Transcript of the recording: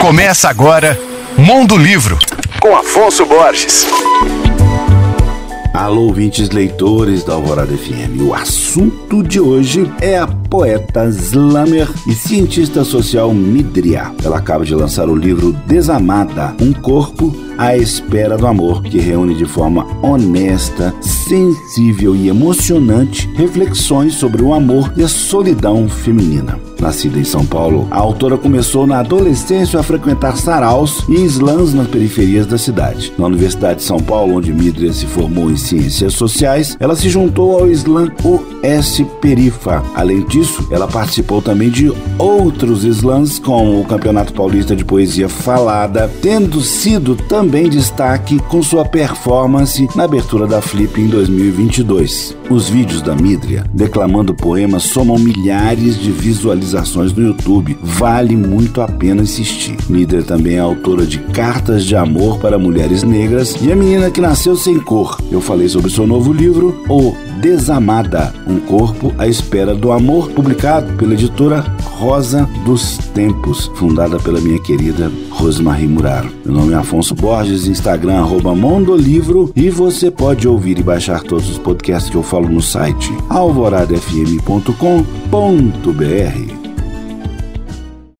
Começa agora Mundo Livro, com Afonso Borges. Alô, ouvintes leitores da Alvorada FM. O assunto de hoje é a poeta Slamer e cientista social Midria. Ela acaba de lançar o livro Desamada, um corpo à espera do amor, que reúne de forma honesta, sensível e emocionante reflexões sobre o amor e a solidão feminina. Nascida em São Paulo, a autora começou na adolescência a frequentar saraus e slams nas periferias da cidade. Na Universidade de São Paulo, onde Midria se formou em Ciências Sociais, ela se juntou ao slam US Perifa. Além disso, ela participou também de outros slams, como o Campeonato Paulista de Poesia Falada, tendo sido também destaque com sua performance na abertura da Flip em 2022. Os vídeos da Midria declamando poemas somam milhares de visualizações no YouTube. Vale muito a pena assistir. Midra também é autora de Cartas de Amor para Mulheres Negras e a Menina que Nasceu Sem Cor. Eu falei sobre seu novo livro, O Desamada, um corpo à espera do amor, publicado pela editora Rosa dos Tempos, fundada pela minha querida Rosmarie Muraro. Meu nome é Afonso Borges, Instagram arroba Mondolivro e você pode ouvir e baixar todos os podcasts que eu falo no site alvoradafm.com.br.